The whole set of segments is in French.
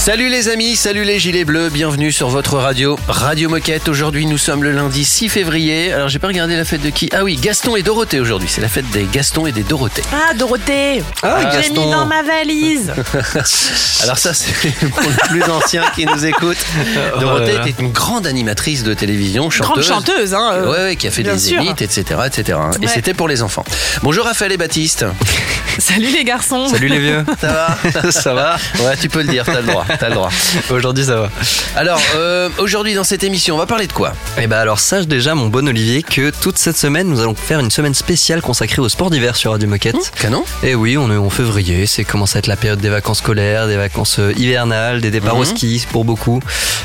Salut les amis, salut les gilets bleus, bienvenue sur votre radio, Radio Moquette. Aujourd'hui nous sommes le lundi 6 février. Alors j'ai pas regardé la fête de qui? Ah oui, Gaston et Dorothée aujourd'hui, c'est la fête des Gaston et des Dorothée. Ah, Dorothée Ah, J'ai mis Gaston. dans ma valise Alors ça c'est pour les plus anciens qui nous écoutent. Dorothée était une grande animatrice de télévision, chanteuse. Grande chanteuse, hein euh, Ouais, ouais, qui a fait bien des sûr. zéniths, etc., etc. Et Ouais. c'était pour les enfants. Bonjour Raphaël et Baptiste. Salut les garçons Salut les vieux. Ça va? Ça va? Ouais, tu peux le dire, t'as le droit, t'as le droit. Aujourd'hui ça va. Alors, euh, aujourd'hui dans cette émission, on va parler de quoi? Et bah alors sache déjà mon bon Olivier que toute cette semaine nous allons faire une semaine spéciale consacrée au sport d'hiver sur Radio Moquette. Canon Et oui, on est en février, c'est commence à être la période des vacances scolaires, des vacances euh, hivernales, des départs au Mhm. ski pour beaucoup.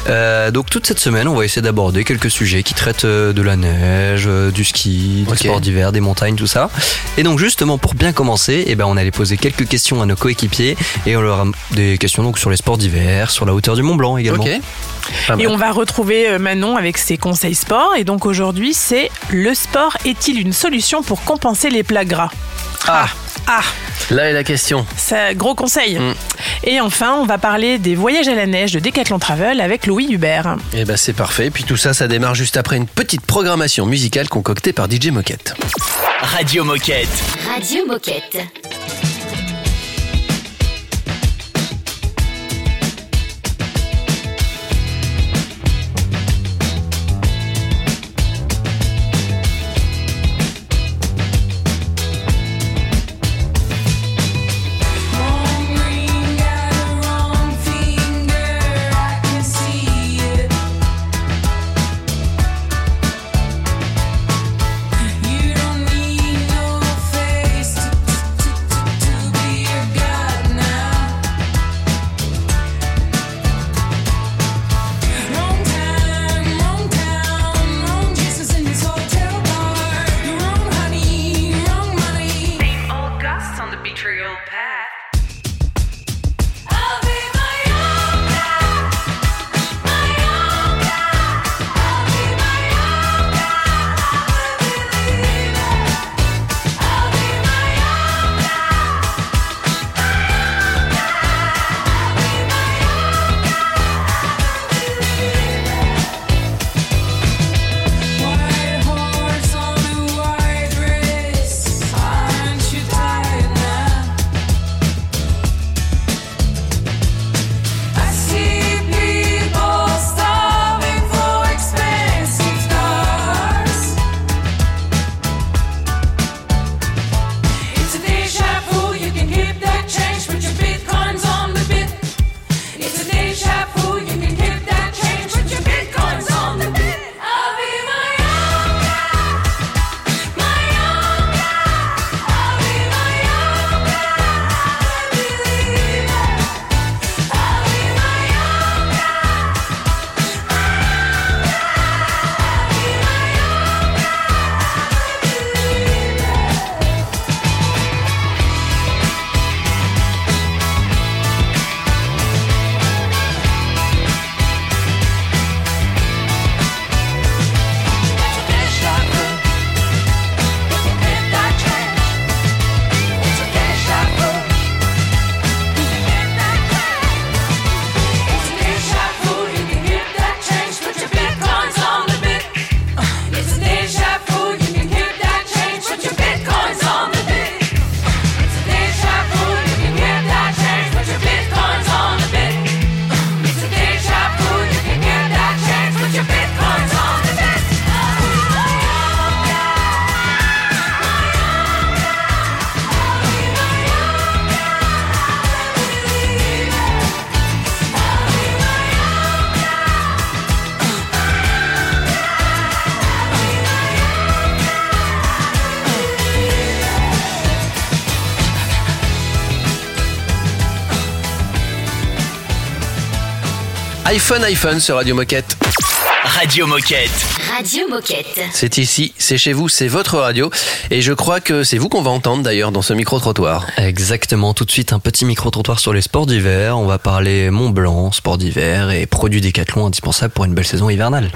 Euh, donc toute cette semaine, on va essayer d'aborder quelques sujets qui traitent de la neige, du ski, du Ok. sport d'hiver, des montagnes, tout ça. Et donc justement pour bien commencer, eh ben on allait poser quelques questions à nos coéquipiers et on leur a des questions donc sur les sports d'hiver, sur la hauteur du Mont Blanc également. Et on va retrouver euh, Manon avec ses conseils sport. Et donc aujourd'hui, c'est le sport est-il une solution pour compenser les plats gras? Ah, Ah, là est la question. ça, gros conseil. Mm. Et enfin, on va parler des voyages à la neige de Decathlon Travel avec Louis Hubert. Et ben c'est parfait. Puis tout ça, ça démarre juste après une petite programmation musicale concoctée par DJ Moquette. Radio Moquette. Radio Moquette. iPhone, iPhone sur Radio Moquette. Radio Moquette. Radio Moquette. C'est ici, c'est chez vous, c'est votre radio. Et je crois que c'est vous qu'on va entendre d'ailleurs dans ce micro-trottoir. Exactement, tout de suite un petit micro-trottoir sur les sports d'hiver. On va parler Mont Blanc, sport d'hiver et produits décathlon indispensables pour une belle saison hivernale.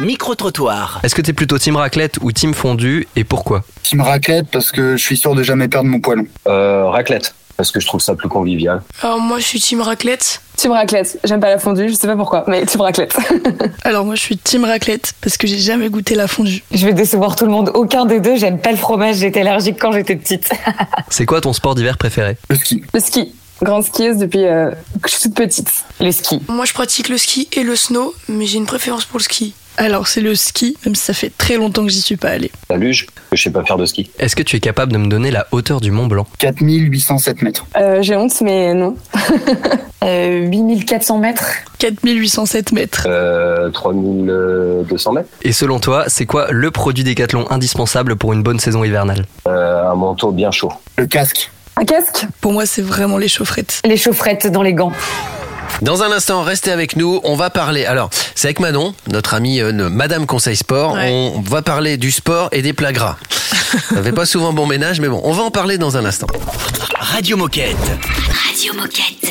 Micro-trottoir. Est-ce que t'es plutôt team raclette ou team fondu et pourquoi? Team raclette parce que je suis sûr de jamais perdre mon poilon. Euh, raclette, parce que je trouve ça plus convivial. Alors moi je suis team raclette. Team raclette. J'aime pas la fondue, je sais pas pourquoi, mais team raclette. Alors moi je suis team raclette parce que j'ai jamais goûté la fondue. je vais décevoir tout le monde. Aucun des deux, j'aime pas le fromage, j'étais allergique quand j'étais petite. C'est quoi ton sport d'hiver préféré? Le ski. le ski. Grande skieuse depuis euh, que je suis toute petite. Le ski. Moi je pratique le ski et le snow, mais j'ai une préférence pour le ski. Alors c'est le ski, même si ça fait très longtemps que j'y suis pas allée. La luge, je sais pas faire de ski. Est-ce que tu es capable de me donner la hauteur du Mont Blanc? 4807 mètres. Euh, j'ai honte, mais non. euh, 8400 mètres. 4807 mètres. Euh, 3200 mètres. Et selon toi, c'est quoi le produit décathlon indispensable pour une bonne saison hivernale? Euh, un manteau bien chaud. Le casque. Un casque? Pour moi c'est vraiment les chaufferettes. Les chaufferettes dans les gants. Dans un instant, restez avec nous. On va parler. Alors, c'est avec Manon, notre amie euh, Madame Conseil Sport. Ouais. On va parler du sport et des plats gras. Ça fait pas souvent bon ménage, mais bon, on va en parler dans un instant. Radio Moquette. Radio Moquette.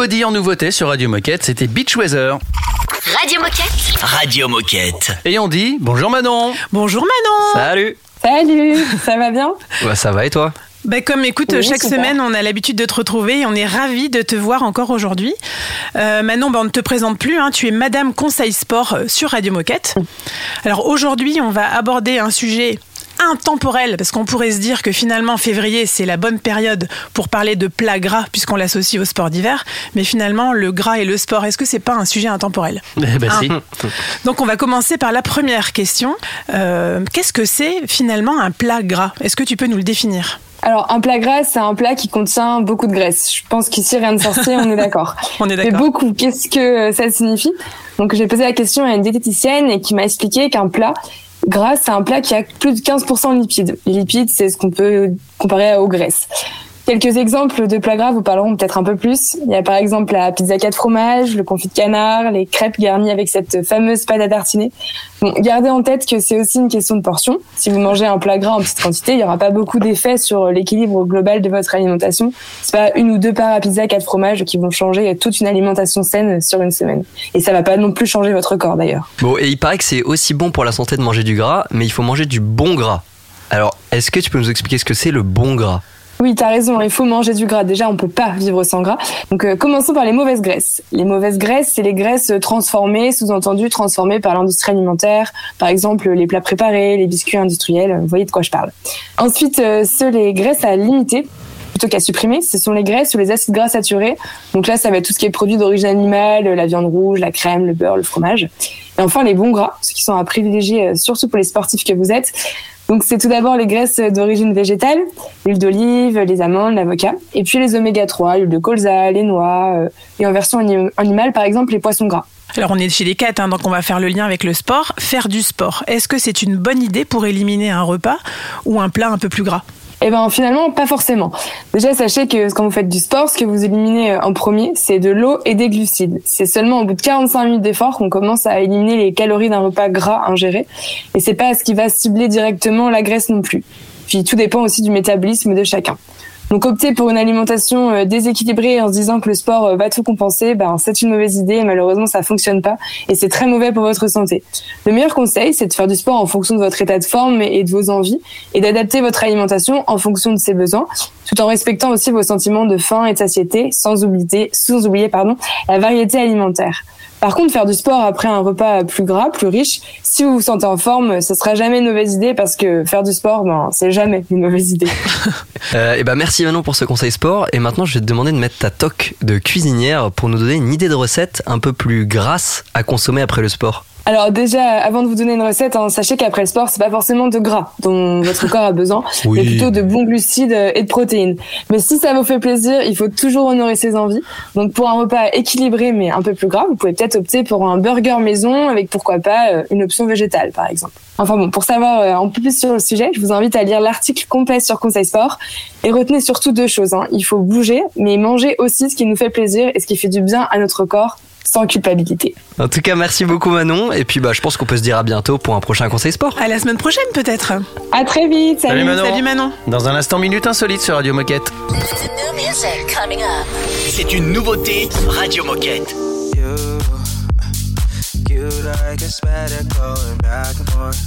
Homebody en nouveauté sur Radio Moquette, c'était Beach Weather. Radio Moquette. Radio Moquette. Et on dit bonjour Manon. Bonjour Manon. Salut Salut, ça va bien? Bah ça va et toi? Bah, comme écoute, Oui, chaque super. semaine, on a l'habitude de te retrouver et on est ravis de te voir encore aujourd'hui. Euh, Manon, bah, on ne te présente plus, hein, tu es Madame Conseil Sport euh, sur Radio Moquette. Alors aujourd'hui, on va aborder un sujet intemporel, parce qu'on pourrait se dire que finalement février c'est la bonne période pour parler de plats gras puisqu'on l'associe au sport d'hiver, mais finalement le gras et le sport, est-ce que c'est pas un sujet intemporel Eh ben si. Donc on va commencer par la première question. Euh, Qu'est-ce que c'est finalement un plat gras? Est-ce que tu peux nous le définir? Alors, un plat gras, c'est un plat qui contient beaucoup de graisse. Je pense qu'ici, rien de sorcier, on est d'accord. On est Mais d'accord. beaucoup, qu'est-ce que euh, ça signifie? Donc, j'ai posé la question à une diététicienne et qui m'a expliqué qu'un plat gras, c'est un plat qui a plus de 15% de lipides. Lipides, c'est ce qu'on peut comparer aux graisses. Quelques exemples de plats gras vous parleront peut-être un peu plus. Il y a par exemple la pizza 4 fromages, le confit de canard, les crêpes garnies avec cette fameuse pâte à tartiner. Gardez en tête que c'est aussi une question de portion. Si vous mangez un plat gras en petite quantité, il n'y aura pas beaucoup d'effet sur l'équilibre global de votre alimentation. C'est pas une ou deux parts à pizza 4 fromages qui vont changer toute une alimentation saine sur une semaine. Et ça va pas non plus changer votre corps d'ailleurs. Bon, et il paraît que c'est aussi bon pour la santé de manger du gras, mais il faut manger du bon gras. Alors, est-ce que tu peux nous expliquer ce que c'est le bon gras? Oui, t'as raison, il faut manger du gras. Déjà, on peut pas vivre sans gras. Donc, euh, commençons par les mauvaises graisses. Les mauvaises graisses, c'est les graisses transformées, sous-entendu transformées par l'industrie alimentaire. Par exemple, les plats préparés, les biscuits industriels. Vous voyez de quoi je parle. Ensuite, euh, ceux les graisses à limiter plutôt qu'à supprimer, ce sont les graisses ou les acides gras saturés. Donc là, ça va être tout ce qui est produit d'origine animale, la viande rouge, la crème, le beurre, le fromage. Et enfin, les bons gras, ceux qui sont à privilégier, euh, surtout pour les sportifs que vous êtes. Donc c'est tout d'abord les graisses d'origine végétale, l'huile d'olive, les amandes, l'avocat, et puis les oméga 3, l'huile de colza, les noix, euh, et en version ani- animale par exemple les poissons gras. Alors on est chez les quatre, hein, donc on va faire le lien avec le sport. Faire du sport, est-ce que c'est une bonne idée pour éliminer un repas ou un plat un peu plus gras? Eh ben finalement pas forcément. Déjà sachez que quand vous faites du sport, ce que vous éliminez euh, en premier, c'est de l'eau et des glucides. C'est seulement au bout de 45 minutes d'effort qu'on commence à éliminer les calories d'un repas gras ingéré, et c'est pas ce qui va cibler directement la graisse non plus. Puis tout dépend aussi du métabolisme de chacun. Donc opter pour une alimentation euh, déséquilibrée en se disant que le sport euh, va tout compenser, ben c'est une mauvaise idée. et Malheureusement, ça fonctionne pas et c'est très mauvais pour votre santé. Le meilleur conseil, c'est de faire du sport en fonction de votre état de forme et de vos envies et d'adapter votre alimentation en fonction de ses besoins, tout en respectant aussi vos sentiments de faim et de satiété, sans oublier, sans oublier pardon, la variété alimentaire. Par contre, faire du sport après un repas plus gras, plus riche, si vous vous sentez en forme, ce sera jamais une mauvaise idée parce que faire du sport, ben, c'est jamais une mauvaise idée. euh, Et bah merci Manon pour ce conseil sport. Et maintenant, je vais te demander de mettre ta toque de cuisinière pour nous donner une idée de recette un peu plus grasse à consommer après le sport. Alors déjà, avant de vous donner une recette, hein, sachez qu'après le sport, c'est pas forcément de gras dont votre corps a besoin, Oui. mais plutôt de bons glucides euh, et de protéines. Mais si ça vous fait plaisir, il faut toujours honorer ses envies. Donc pour un repas équilibré mais un peu plus gras, vous pouvez peut-être opter pour un burger maison avec pourquoi pas euh, une option végétale par exemple. Enfin bon, pour savoir euh, un peu plus sur le sujet, je vous invite à lire l'article complet sur Conseil Sport et retenez surtout deux choses. hein. Il faut bouger, mais manger aussi ce qui nous fait plaisir et ce qui fait du bien à notre corps sans culpabilité. En tout cas, merci beaucoup Manon. Et puis bah, je pense qu'on peut se dire à bientôt pour un prochain conseil sport. À la semaine prochaine peut-être. À très vite, salut. Salut Manon. Salut Manon. Dans un instant, minute insolite sur Radio Moquette. C'est une nouveauté Radio Moquette. You like a spider going back and forth.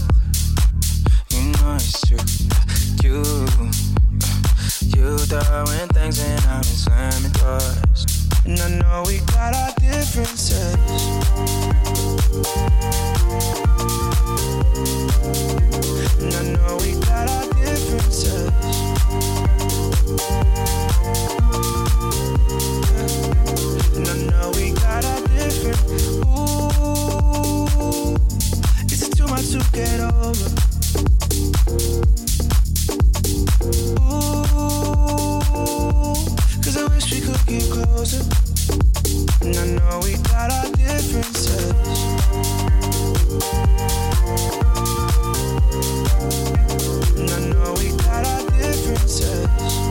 You know it's true. You, you throwing things and I'm slamming doors. And I know we got our differences. And I know we got our differences. And I know we got our. Ooh, it's too much to get over. Ooh, I wish we could get closer. And I know we got our differences. And I know we got our differences.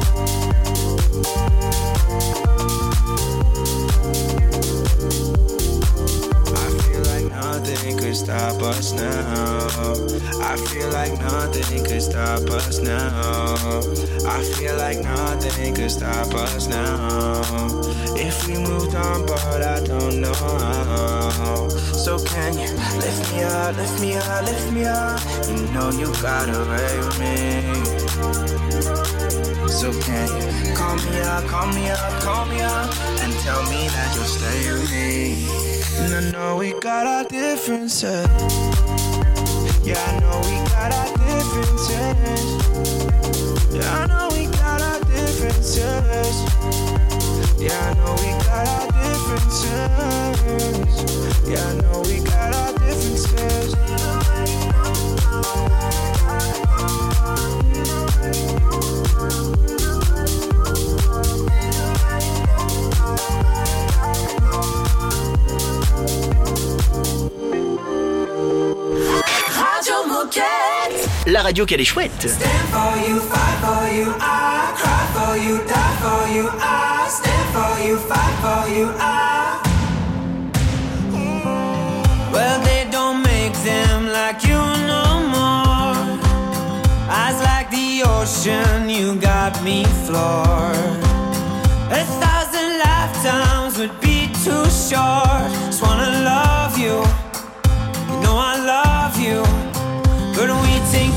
nothing could stop us now. I feel like nothing could stop us now. I feel like nothing could stop us now. If we moved on, but I don't know how. So can you lift me up, lift me up, lift me up? You know you got away with me. So can you call me up, call me up, call me up, and tell me that you'll stay with me? And I know we got our differences. Yeah, I know we got our differences. Yeah, I know we got our differences. Yeah, I know we got our differences. Yeah, I know we got our differences. Moquette. La radio qu'elle est chouette. Well, they don't make them like you no more. Eyes like the ocean, you got me floored. A thousand lifetimes would be too short. Just wanna love you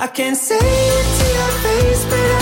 I can't say it to your face, but I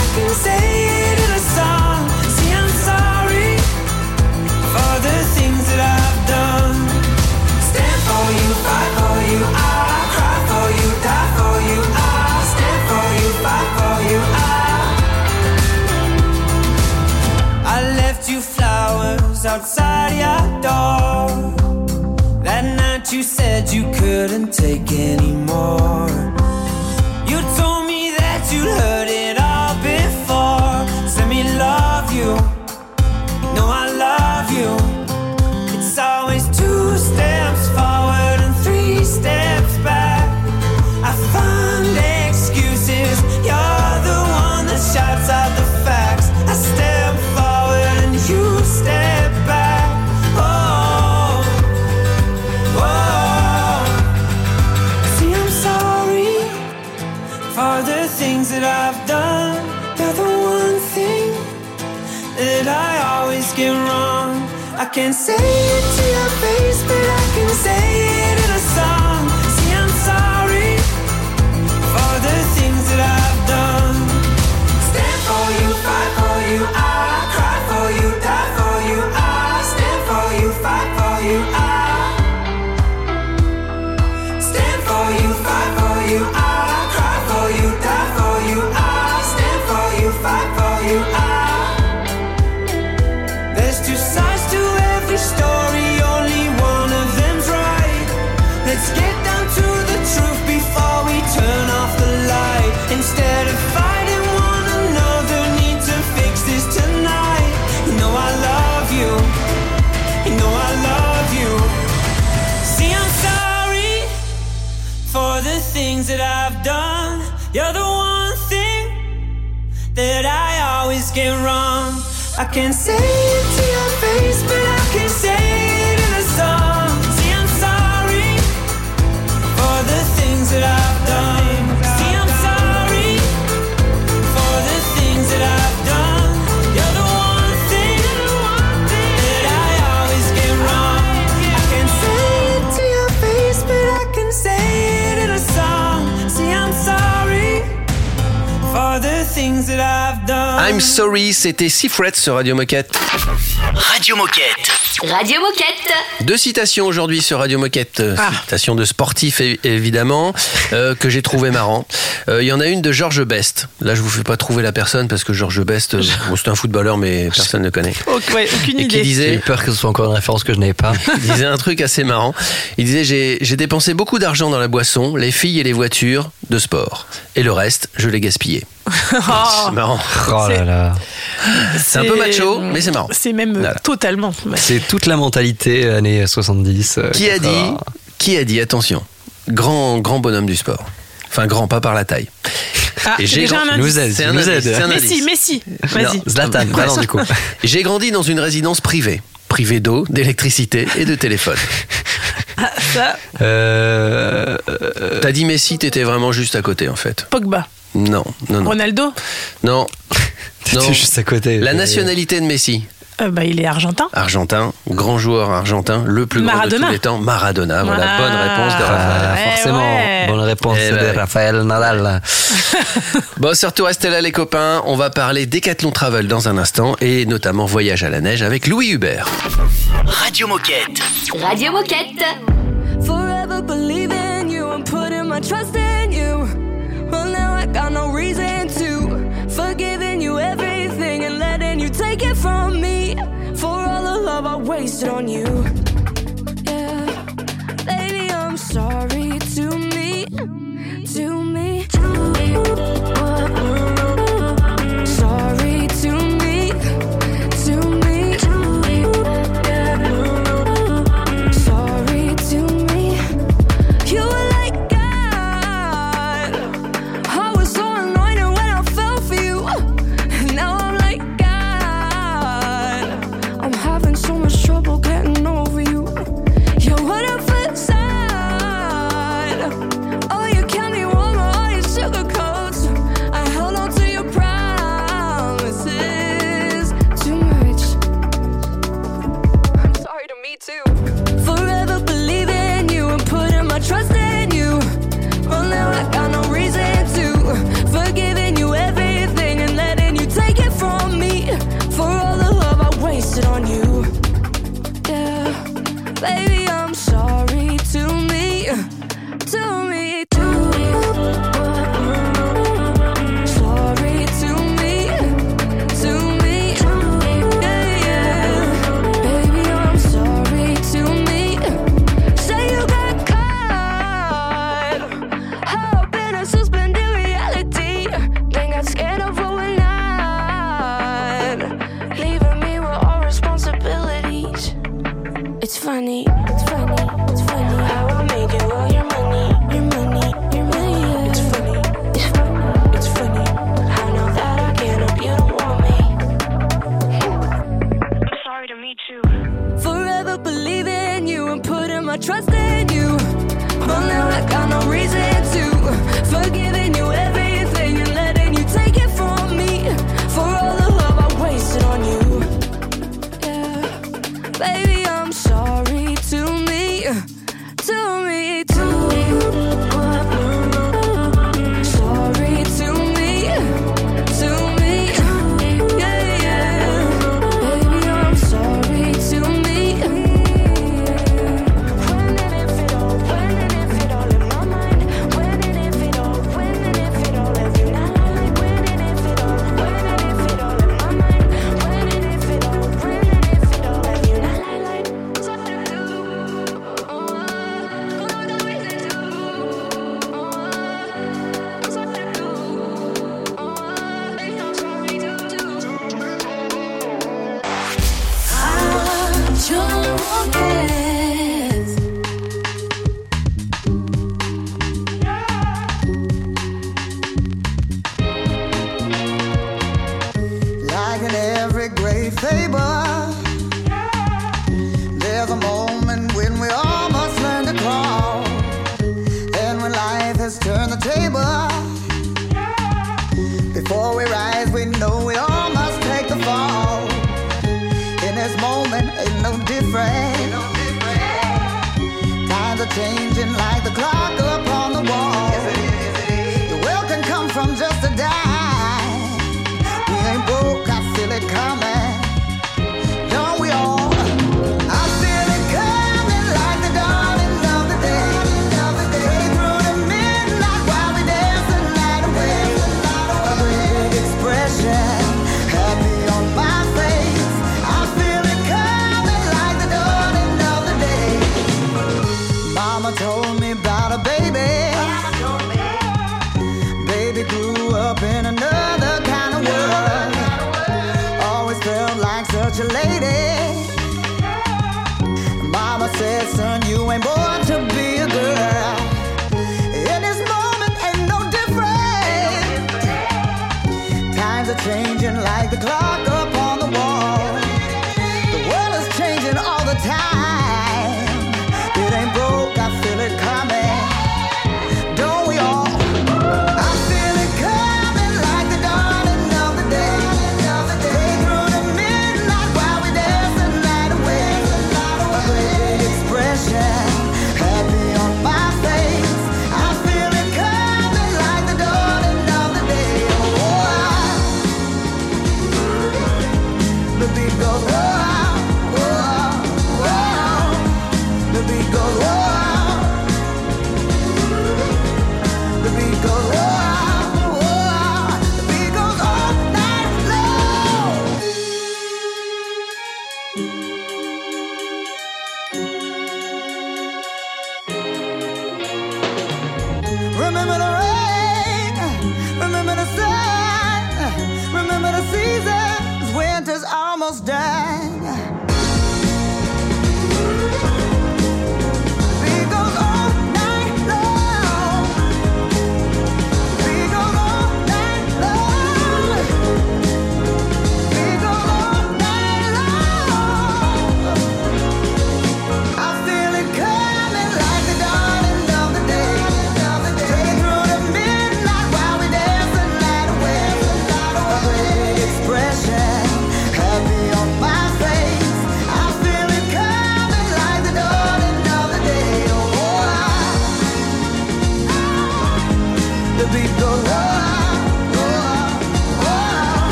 get wrong. I can't say it to your face, I'm sorry, c'était Secret sur Radio Moquette. Radio Moquette. Radio Moquette. Deux citations aujourd'hui sur Radio Moquette. Euh, ah. Citation de sportif évidemment euh, que j'ai trouvé marrant. Euh, il y en a une de Georges Best. Là, je ne vous fais pas trouver la personne parce que Georges Best, c'est un footballeur mais personne ne connaît. Okay, aucune idée. Disait, j'ai peur que ce soit encore une référence que je n'avais pas. Il disait un truc assez marrant. Il disait j'ai dépensé beaucoup d'argent dans la boisson, les filles et les voitures de sport, et le reste, je l'ai gaspillé. Oh. c'est marrant. Oh là là. C'est un peu macho, mais c'est marrant. C'est même voilà. totalement C'est toute la mentalité années 70. Euh, qui a dit, qui a dit, attention, grand, grand bonhomme du sport. Enfin, grand, pas par la taille. Ah, et j'ai grandi. Un nous aide. Messi, Messi. Vas-y. Zlatan, bah du coup. J'ai grandi dans une résidence privée. Privée d'eau, d'électricité et de téléphone. Ah, ça. Euh, euh, T'as dit Messi, t'étais vraiment juste à côté en fait. Pogba. Non, non, non. Ronaldo Non. non. juste à côté. La nationalité de Messi euh, bah, il est argentin. Argentin, grand joueur argentin, le plus grand de tous les temps, Maradona. Voilà, ah. bonne réponse de Raphaël. Ah, eh forcément, bonne réponse eh de ben bah, Raphaël Nadal. bon, surtout restez les copains, on va parler Décathlon Travel dans un instant et notamment voyage à la neige avec Louis Hubert. Radio Moquette. Radio Moquette. Forever believing you, I'm putting my trust in you. reason to forgiving you everything and letting you take it from me for all the love I wasted on you. Yeah, baby, I'm sorry to me, to me, to me. What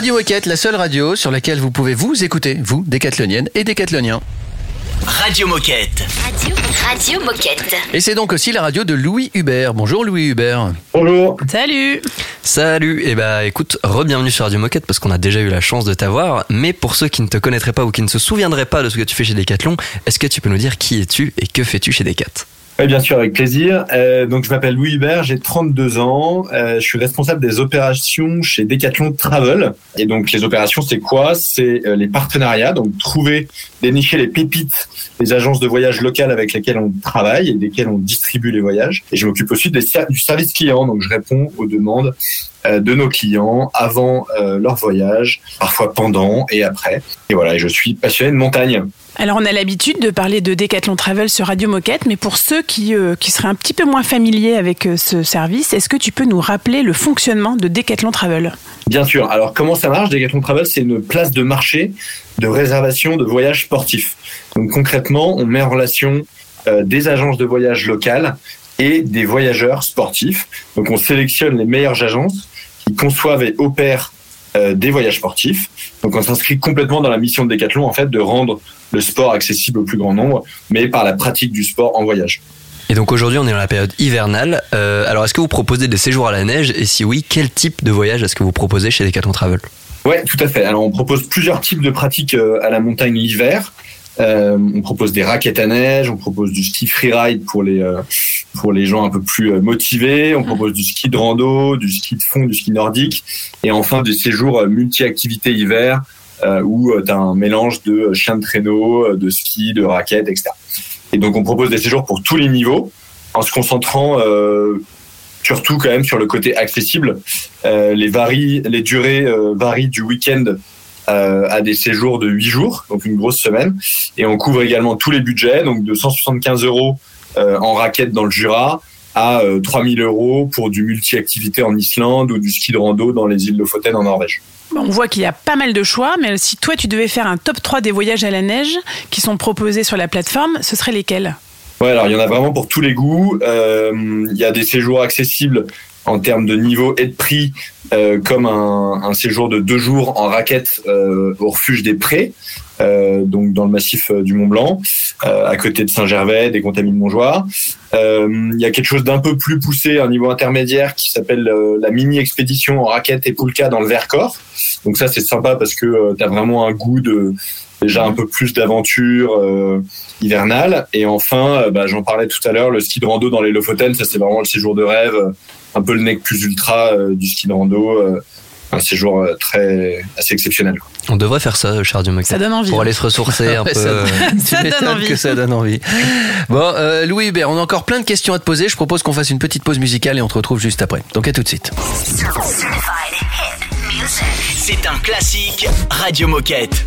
Radio Moquette, la seule radio sur laquelle vous pouvez vous écouter, vous, décathloniennes et décathloniens. Radio Moquette. Radio, Radio Moquette. Et c'est donc aussi la radio de Louis Hubert. Bonjour Louis Hubert. Bonjour. Salut Salut, et bah écoute, re-bienvenue sur Radio Moquette parce qu'on a déjà eu la chance de t'avoir, mais pour ceux qui ne te connaîtraient pas ou qui ne se souviendraient pas de ce que tu fais chez Decathlon, est-ce que tu peux nous dire qui es-tu et que fais-tu chez Decat Oui, bien sûr, avec plaisir. Euh, donc, je m'appelle Louis Hubert, j'ai 32 ans. Euh, je suis responsable des opérations chez Decathlon Travel. Et donc, les opérations, c'est quoi? C'est euh, les partenariats. Donc, trouver, dénicher les pépites des agences de voyage locales avec lesquelles on travaille et desquelles on distribue les voyages. Et je m'occupe aussi du service client. Donc, je réponds aux demandes de nos clients avant euh, leur voyage, parfois pendant et après. Et voilà, je suis passionné de montagne. Alors on a l'habitude de parler de Decathlon Travel sur Radio Moquette, mais pour ceux qui, euh, qui seraient un petit peu moins familiers avec euh, ce service, est-ce que tu peux nous rappeler le fonctionnement de Decathlon Travel? Bien sûr. Alors, comment ça marche Decathlon Travel, c'est une place de marché de réservation de voyages sportifs. Donc, concrètement, on met en relation euh, des agences de voyage locales et des voyageurs sportifs. Donc, on sélectionne les meilleures agences qui conçoivent et opèrent euh, des voyages sportifs. Donc, on s'inscrit complètement dans la mission de Decathlon, en fait, de rendre le sport accessible au plus grand nombre, mais par la pratique du sport en voyage. Et donc aujourd'hui on est dans la période hivernale, Euh, alors est-ce que vous proposez des séjours à la neige? Et si oui, quel type de voyage est-ce que vous proposez chez Decathlon Travel? Ouais, tout à fait. Alors, on propose plusieurs types de pratiques euh, à la montagne l'hiver. Euh, on propose des raquettes à neige, on propose du ski freeride pour les euh, pour les gens un peu plus euh, motivés, on propose du ski de rando, du ski de fond, du ski nordique, et enfin des séjours multi-activités hiver où tu as un mélange de chiens de traîneau, de ski, de raquettes, etc. Et donc on propose des séjours pour tous les niveaux, en se concentrant surtout quand même sur le côté accessible. Les, varies, les durées varient du week-end à des séjours de 8 jours, donc une grosse semaine. Et on couvre également tous les budgets, donc de 175 euros euh, en raquette dans le Jura à euh, 3000 euros pour du multi-activité en Islande ou du ski de rando dans les îles Lofoten en Norvège. On voit qu'il y a pas mal de choix, mais si toi tu devais faire un top 3 des voyages à la neige qui sont proposés sur la plateforme, ce seraient lesquels? Ouais, alors il y en a vraiment pour tous les goûts. Euh, Il y a des séjours accessibles en termes de niveau et de prix, euh, comme un, un séjour de deux jours en raquette euh, au refuge des Prés, euh, donc dans le massif euh, du Mont Blanc, euh, à côté de Saint-Gervais, des Contamines Montjoie. Euh, Il y a quelque chose d'un peu plus poussé, un niveau intermédiaire, qui s'appelle la mini expédition en raquette et poulka dans le Vercors. Donc ça c'est sympa parce que tu as vraiment un goût de déjà un peu plus d'aventure euh, hivernale. Et enfin, bah, j'en parlais tout à l'heure, le ski de rando dans les Lofoten, ça c'est vraiment le séjour de rêve, un peu le nec plus ultra euh, du ski de rando, euh, un séjour euh, très assez exceptionnel. quoi. On devrait faire ça Radio Moquette. Ça donne envie. Pour aller se ressourcer un peu. ça, donne m'étonnes envie. que ça donne envie. Bon, euh, Louis Hubert, on a encore plein de questions à te poser. Je propose qu'on fasse une petite pause musicale et on te retrouve juste après. Donc à tout de suite. C'est un classique Radio Moquette.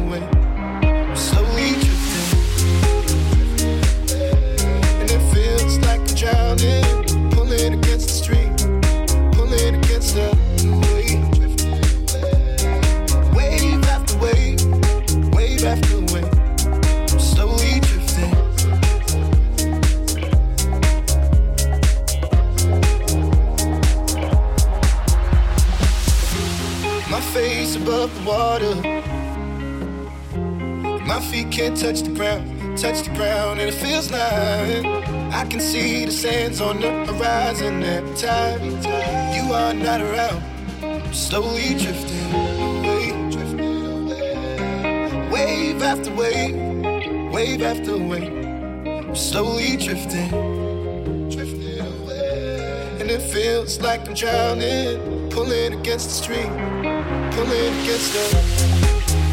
above the water. My feet can't touch the ground, touch the ground, and it feels like I can see the sands on the horizon every time you are not around. I'm slowly drifting away, drifting away. Wave after wave, wave after wave. I'm slowly drifting, it feels like I'm drowning, pulling against the stream, pulling against the.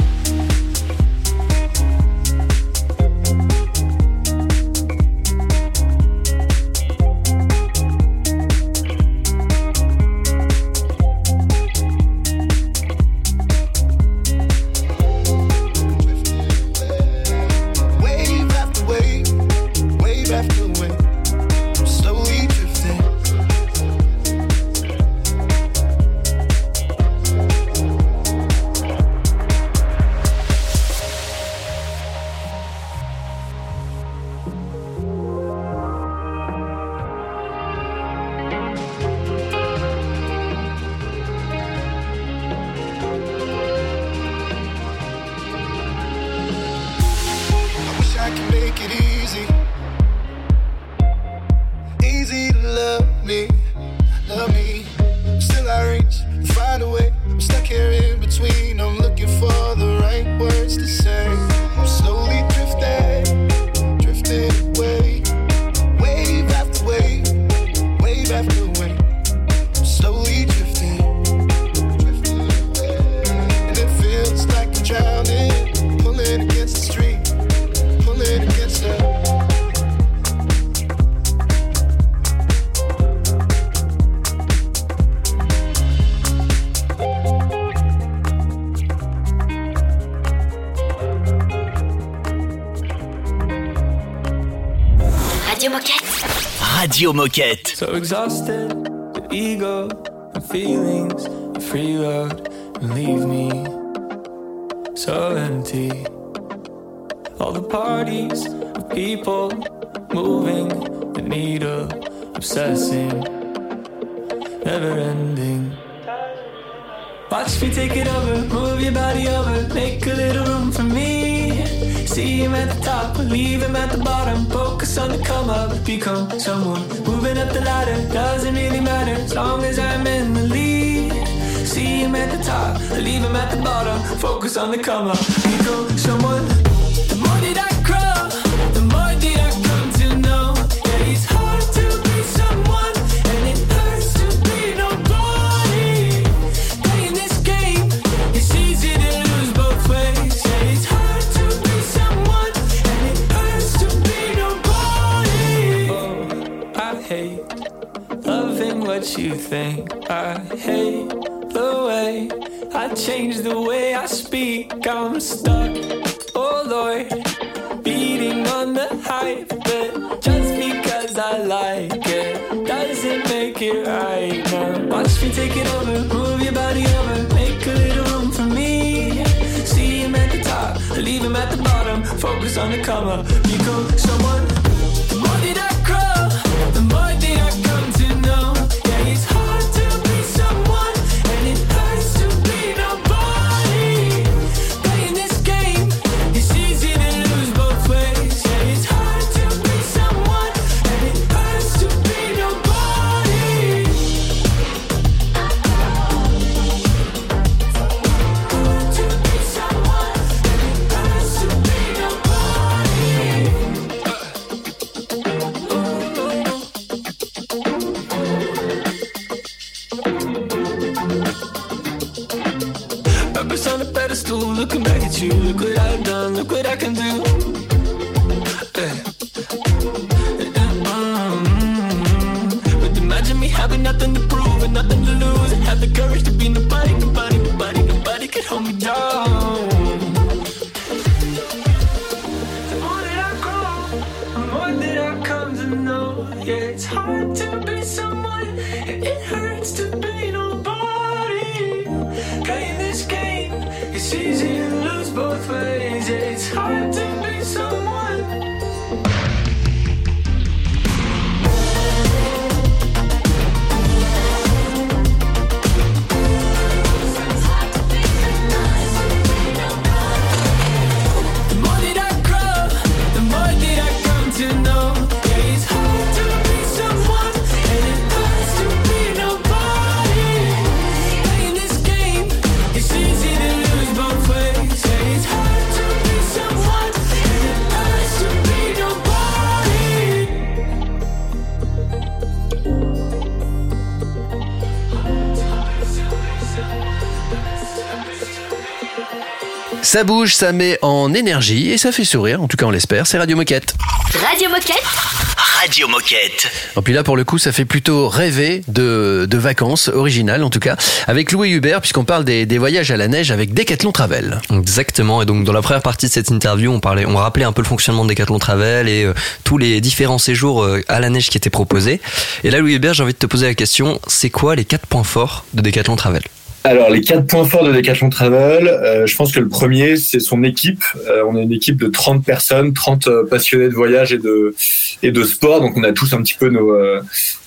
Radio Moquette. So exhausted, the ego and feelings, the freeload and leave me so empty. All the parties of people moving the needle, obsessing, never ending. Watch me take it over, move your body over, make a little room for me. See him at the top, leave him at the bottom. Focus on the come up, become someone. Moving up the ladder, doesn't really matter as long as I'm in the lead. See him at the top, leave him at the bottom. Focus on the come up, become someone. Think. I hate the way I change the way I speak. I'm stuck, oh Lord, beating on the hype. But just because I like it doesn't make it right now. Watch me take it over, move your body over, make a little room for me. See him at the top, leave him at the bottom. Focus on the come up, become someone. A looking back at you. Look Ça bouge, ça met en énergie et ça fait sourire, en tout cas on l'espère, c'est Radio Moquette. Radio Moquette Radio Moquette. Et puis là pour le coup ça fait plutôt rêver de, de vacances, originales en tout cas, avec Louis Hubert puisqu'on parle des, des voyages à la neige avec Decathlon Travel. Exactement. Et donc dans la première partie de cette interview, on parlait, on rappelait un peu le fonctionnement de Decathlon Travel et euh, tous les différents séjours euh, à la neige qui étaient proposés. Et là, Louis Hubert, j'ai envie de te poser la question c'est quoi les quatre points forts de Decathlon Travel? Alors, les quatre points forts de Decathlon Travel, euh, je pense que le premier, c'est son équipe. Euh, on est une équipe de 30 personnes, 30 euh, passionnés de voyage et de, et de sport. Donc, on a tous un petit peu nos,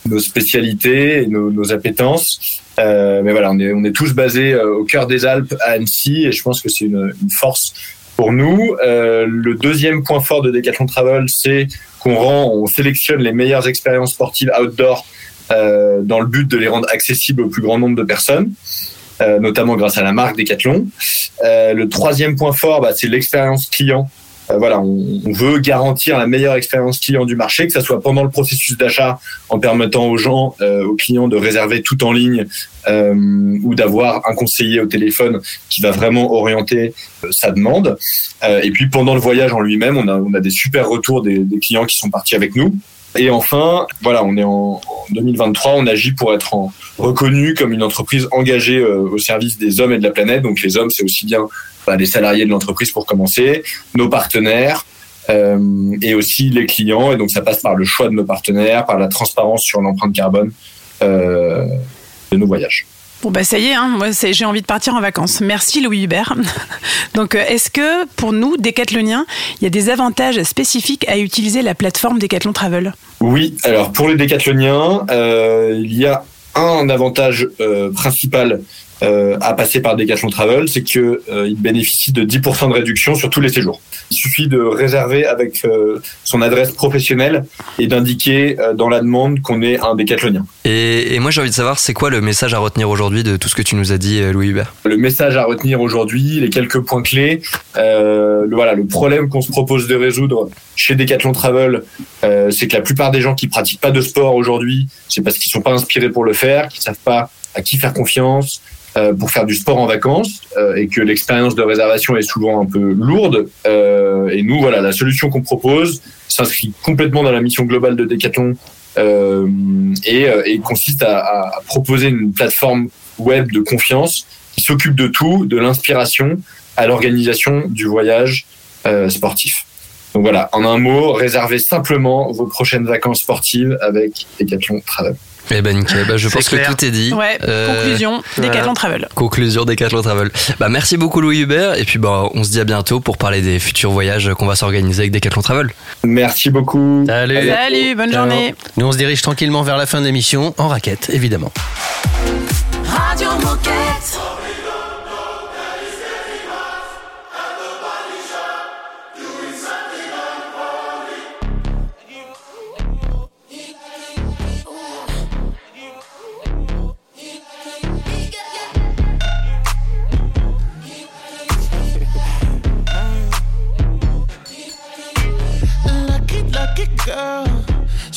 nos spécialités et nos, nos appétences. Mais voilà, on est, on est tous basés au cœur des Alpes à Annecy et je pense que c'est une, force pour nous. Le deuxième point fort de Decathlon Travel, c'est qu'on rend, on sélectionne les meilleures expériences sportives outdoor dans le but de les rendre accessibles au plus grand nombre de personnes euh, notamment grâce à la marque Decathlon. Euh, le troisième point fort, bah, c'est l'expérience client. Euh, voilà, on, veut garantir la meilleure expérience client du marché, que ce soit pendant le processus d'achat, en permettant aux gens, aux clients de réserver tout en ligne, ou d'avoir un conseiller au téléphone qui va vraiment orienter sa demande. Et puis pendant le voyage en lui-même, on a, des super retours des, clients qui sont partis avec nous. Et enfin, voilà, on est en 2023, on agit pour être en- reconnu comme une entreprise engagée euh, au service des hommes et de la planète. Donc les hommes, c'est aussi bien bah, les salariés de l'entreprise pour commencer, nos partenaires euh, et aussi les clients. Et donc ça passe par le choix de nos partenaires, par la transparence sur l'empreinte carbone euh, de nos voyages. Bon bah ça y est, hein, moi j'ai envie de partir en vacances. Merci Louis Hubert. Donc est-ce que pour nous, décathloniens, il y a des avantages spécifiques à utiliser la plateforme Decathlon Travel? Oui, alors pour les décathloniens, euh, il y a un avantage euh, principal euh, à passer par Decathlon Travel, c'est que euh, il bénéficie de 10% de réduction sur tous les séjours. Il suffit de réserver avec euh, son adresse professionnelle et d'indiquer dans la demande qu'on est un décathlonien. Et, et moi, j'ai envie de savoir, c'est quoi le message à retenir aujourd'hui de tout ce que tu nous as dit, Louis Hubert? Le message à retenir aujourd'hui, les quelques points clés, le, voilà, le problème qu'on se propose de résoudre chez Decathlon Travel, c'est que la plupart des gens qui pratiquent pas de sport aujourd'hui, c'est parce qu'ils sont pas inspirés pour le faire, qu'ils savent pas à qui faire confiance euh, pour faire du sport en vacances, euh, et que l'expérience de réservation est souvent un peu lourde. Euh, et nous, voilà, la solution qu'on propose s'inscrit complètement dans la mission globale de Decathlon euh, et, euh, et consiste à, à- proposer une plateforme web de confiance qui s'occupe de tout, de l'inspiration à l'organisation du voyage euh, sportif. Donc voilà, en un mot, réservez simplement vos prochaines vacances sportives avec Decathlon Travel. Eh ben nickel, Bah, je pense clair. que tout est dit. Ouais, Euh, conclusion, Decathlon Travel. Conclusion Decathlon Travel. Bah merci beaucoup Louis Hubert et puis bah on se dit à bientôt pour parler des futurs voyages qu'on va s'organiser avec Decathlon Travel. Merci beaucoup. Salut. Salut, bonne Ciao. journée. Nous, on se dirige tranquillement vers la fin de l'émission, en raquette, évidemment. Radio Moquette.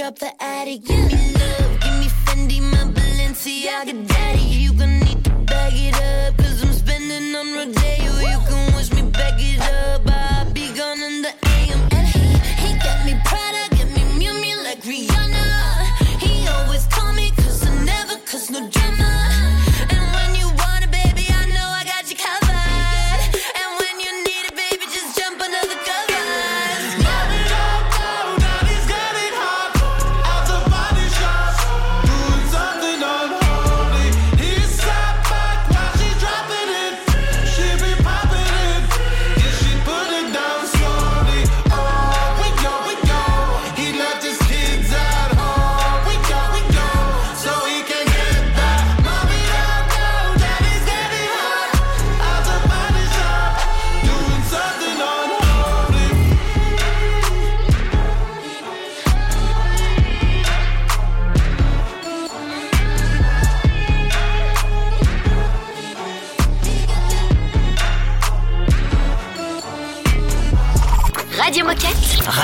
Drop the attic, give me love, give me Fendi, my Balenciaga, daddy. You gonna need to bag it up, cause I'm spending on Rodeo.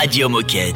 Radio Moquette.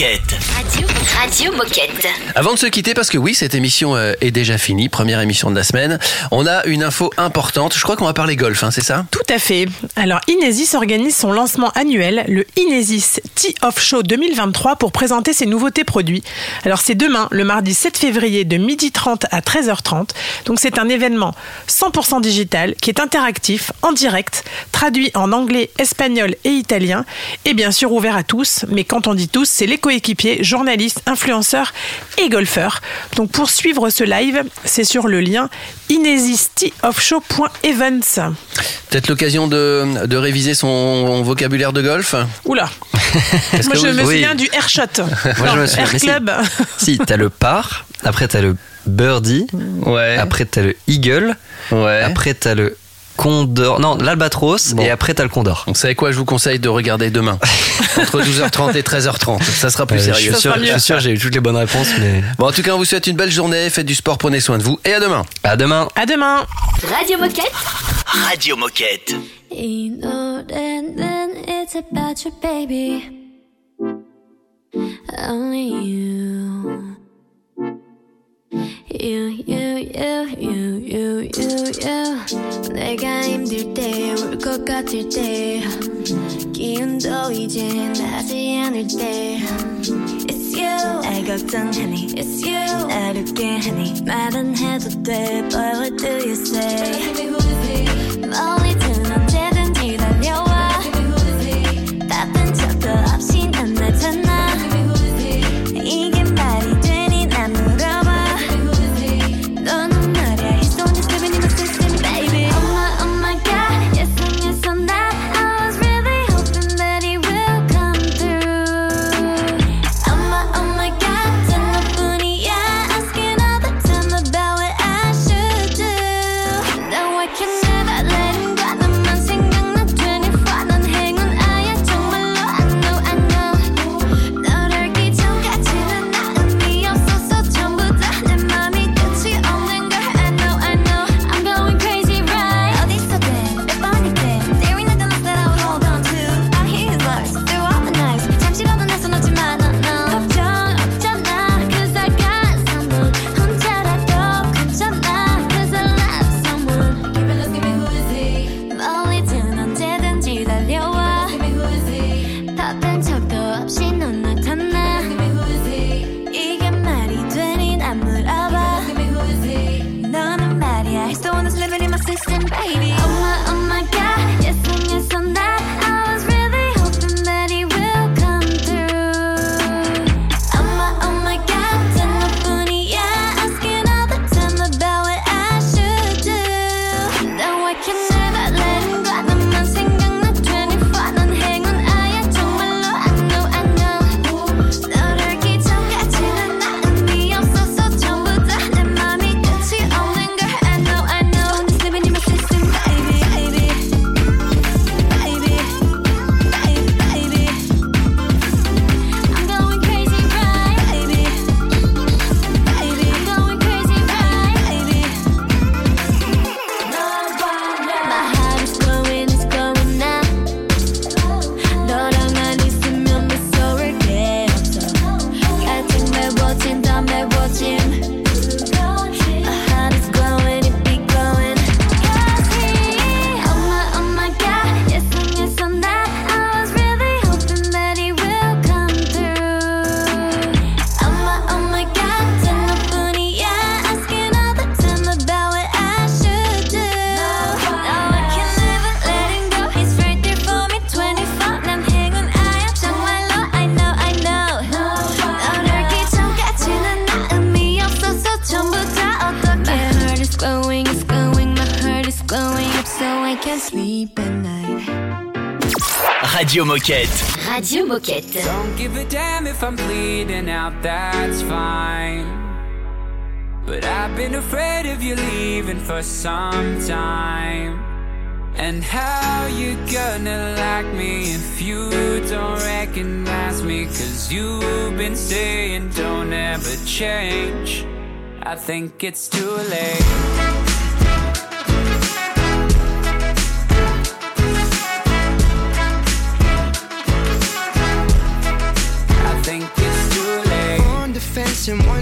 Radio Moquette. Radio, Moquette. Avant de se quitter, parce que oui, cette émission euh, est déjà finie, première émission de la semaine, on a une info importante. Je crois qu'on va parler golf, hein, c'est ça? Tout à fait. Alors Inesis organise son lancement annuel, le Inesis Tee Off Show 2023, pour présenter ses nouveautés produits. Alors c'est demain, le mardi 7 février, de 12h30 à 13h30. Donc c'est un événement 100% digital qui est interactif, en direct, traduit en anglais, espagnol et italien, et bien sûr ouvert à tous. Mais quand on dit tous, c'est les coéquipiers, journalistes, influenceurs et golfeurs. Donc pour suivre ce live, c'est sur le lien inesisteeoffshow.events. Peut-être l'occasion de, de réviser son vocabulaire de golf Oula Moi je vous- me oui. souviens du Airshot. Moi, je me souviens, Air mais si. Club. Si, t'as le par, après t'as le birdie, après t'as le eagle, après t'as le condor, non, l'albatros, et après t'as le condor. Vous savez quoi, je vous conseille de regarder demain, entre 12h30 et 13h30. Ça sera plus Euh, sérieux. Je suis sûr, je suis sûr, j'ai eu toutes les bonnes réponses, mais. Bon, en tout cas, on vous souhaite une belle journée, faites du sport, prenez soin de vous, et à demain. À demain. À demain. Radio Moquette. Radio Moquette. You know that then it's about you, baby. Only you, you, you, you, you, you. 내가 힘들 때, 울 것 같을 때, 기운도 이제 나지 않을 때. It's you. 날 걱정하니, it's you. 날 웃게 하니, 말은 해도 돼, but what do you say? Moquette. Radio Moquette. Don't give a damn if I'm bleeding out, that's fine. But I've been afraid of you leaving for some time. And how you gonna like me if you don't recognize me? Cause you've been saying don't ever change. I think it's too late.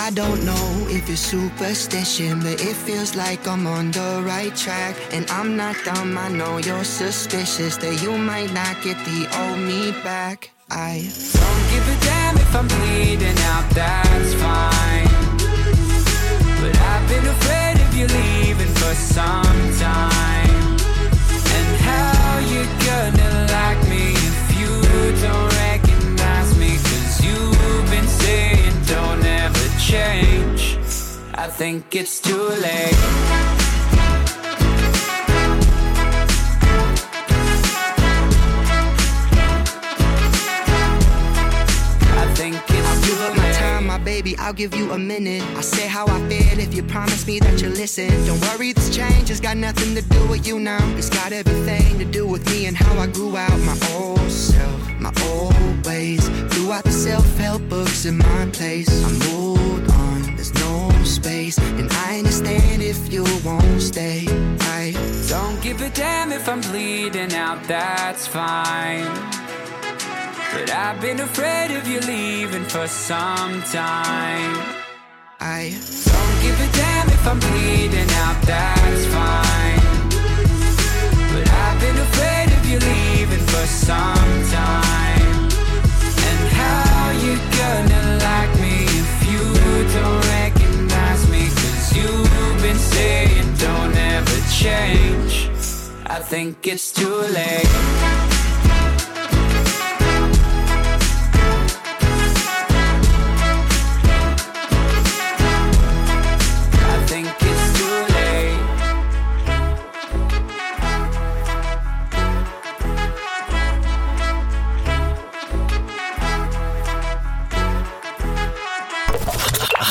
I don't know if it's superstition, but it feels like I'm on the right track. And I'm not dumb, I know you're suspicious that you might not get the old me back. I Don't give a damn if I'm bleeding out, that's fine. But I've been afraid of you leaving for some time. And how you gonna like me if you don't change. I think it's too late. Baby. I'll give you a minute. I'll say how I feel if you promise me that you'll listen. Don't worry, this change has got nothing to do with you now. It's got everything to do with me and how I grew out my old self, my old ways. Threw out the self-help books in my place. I moved on. There's no space, and I understand if you won't stay. I Don't give a damn if I'm bleeding out, that's fine. But I've been afraid of you leaving for some time. I don't give a damn if I'm bleeding out, that's fine. But I've been afraid of you leaving for some time. And how you gonna like me if you don't recognize me? Cause you've been saying don't ever change. I think it's too late.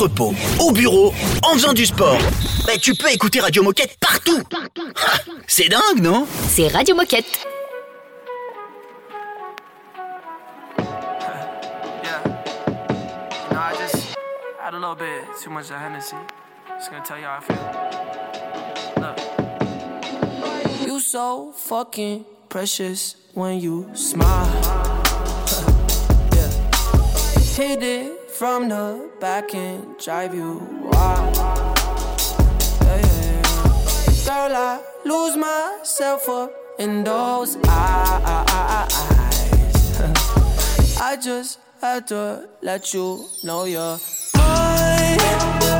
Entrepôt, au bureau, en faisant du sport. Bah, tu peux écouter Radio Moquette partout. Ah, C'est dingue, non? C'est Radio Moquette. A little bit too much of Hennessy. Just gonna tell you how I feel. Look. You so fucking precious when you smile. yeah. Hit it from the back and drive you wild. Yeah, yeah, yeah. Girl, I lose myself up in those eyes. I just had to let you know you're mine.